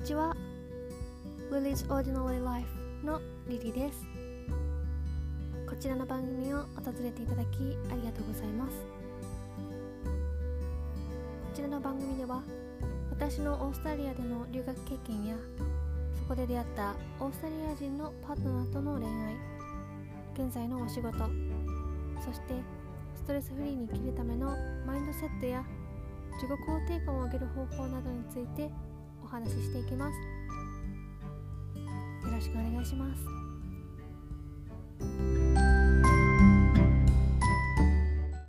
ちは。Lily's Ordinary Life のリリです。こちらの番組を訪れていただきありがとうございます。こちらの番組では私のオーストラリアでの留学経験やそこで出会ったオーストラリア人のパートナーとの恋愛現在のお仕事そしてストレスフリーに生きるためのマインドセットや自己肯定感を上げる方法などについてお話ししていきます。よろしくお願いします。